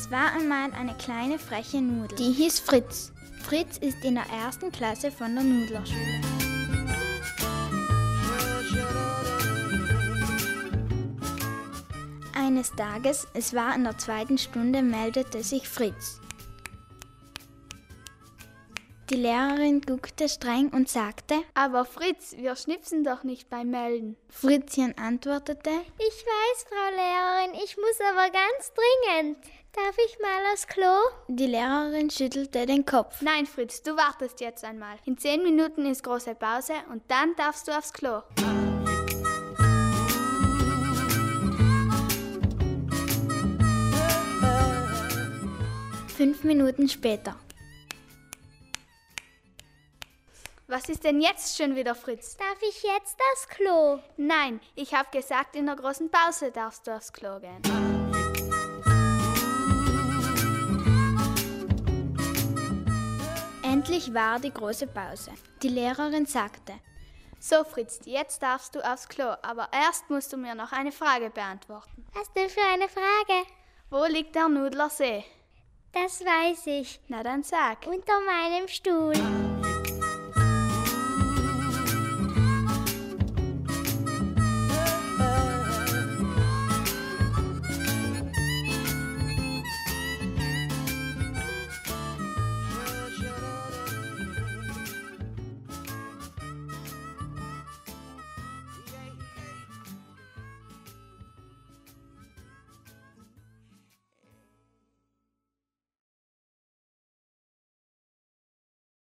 Es war einmal eine kleine freche Nudel. Die hieß Fritz. Fritz ist in der ersten Klasse von der Nudlerschule. Eines Tages, es war in der zweiten Stunde, meldete sich Fritz. Die Lehrerin guckte streng und sagte, Aber Fritz, wir schnipsen doch nicht beim Melden. Fritzchen antwortete, Ich weiß, Frau Lehrerin, ich muss aber ganz dringend. Darf ich mal aufs Klo? Die Lehrerin schüttelte den Kopf. Nein, Fritz, du wartest jetzt einmal. In zehn Minuten ist große Pause und dann darfst du aufs Klo. Fünf Minuten später. Was ist denn jetzt schon wieder, Fritz? Darf ich jetzt aufs Klo? Nein, ich habe gesagt, in der großen Pause darfst du aufs Klo gehen. Endlich war die große Pause. Die Lehrerin sagte, So, Fritz, jetzt darfst du aufs Klo, aber erst musst du mir noch eine Frage beantworten. Was denn für eine Frage? Wo liegt der Nudlersee? Das weiß ich. Na dann sag. Unter meinem Stuhl.